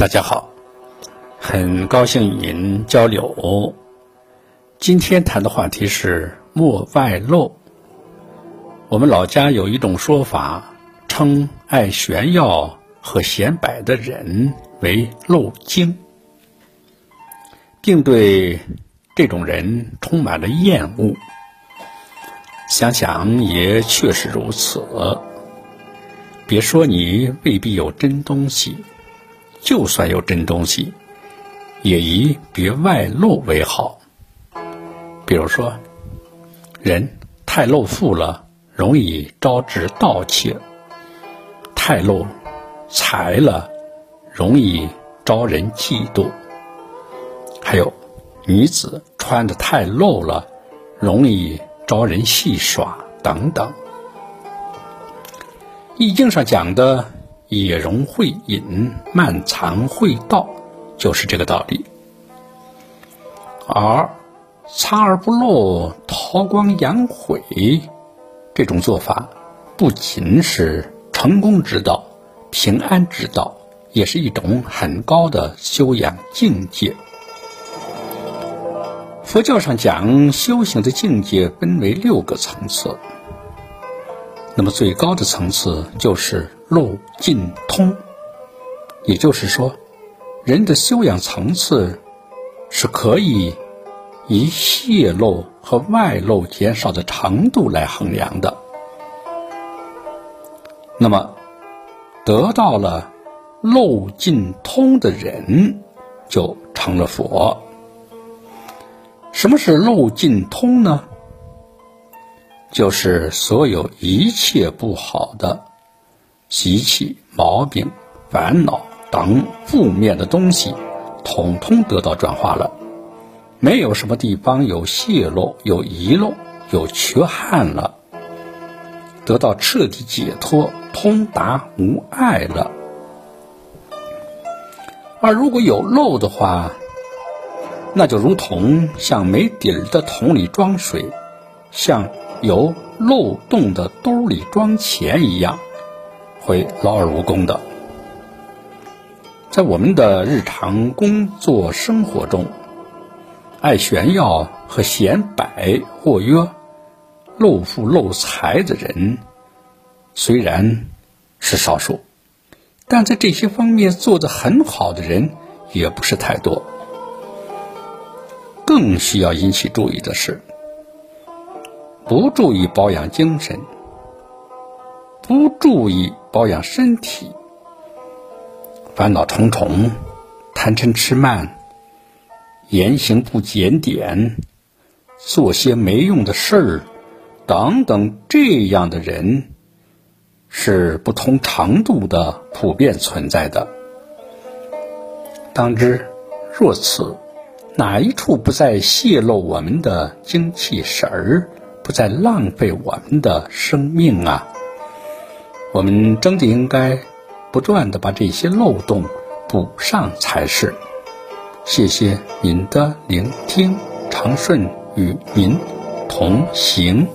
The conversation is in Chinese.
大家好，很高兴与您交流。今天谈的话题是莫外露。我们老家有一种说法，称爱炫耀和显摆的人为漏精，并对这种人充满了厌恶。想想也确实如此。别说你未必有真东西。就算有真东西，也宜别外露为好。比如说，人太露富了，容易招致盗窃；太露财了，容易招人嫉妒。还有，女子穿的太露了，容易招人戏耍等等。易经上讲的。野容会隐，慢藏会道，就是这个道理。而藏而不露、韬光养晦这种做法，不仅是成功之道、平安之道，也是一种很高的修养境界。佛教上讲，修行的境界分为六个层次。那么最高的层次就是漏尽通，也就是说，人的修养层次是可以以泄露和外露减少的程度来衡量的。那么，得到了漏尽通的人，就成了佛。什么是漏尽通呢？就是所有一切不好的习气、毛病、烦恼等负面的东西，统统得到转化了，没有什么地方有泄露、有遗漏、有缺憾了，得到彻底解脱、通达无碍了。而如果有漏的话，那就如同像没底儿的桶里装水，像。有漏洞的兜里装钱一样，会劳而无功的。在我们的日常工作生活中，爱炫耀和显摆或曰漏富漏财的人，虽然是少数，但在这些方面做得很好的人也不是太多。更需要引起注意的是。不注意保养精神，不注意保养身体，烦恼重重，贪嗔痴慢，言行不检点，做些没用的事儿，等等，这样的人是不同程度的普遍存在的。当知若此，哪一处不再泄露我们的精气神儿？在浪费我们的生命啊！我们真的应该不断的把这些漏洞补上才是。谢谢您的聆听，长顺与您同行。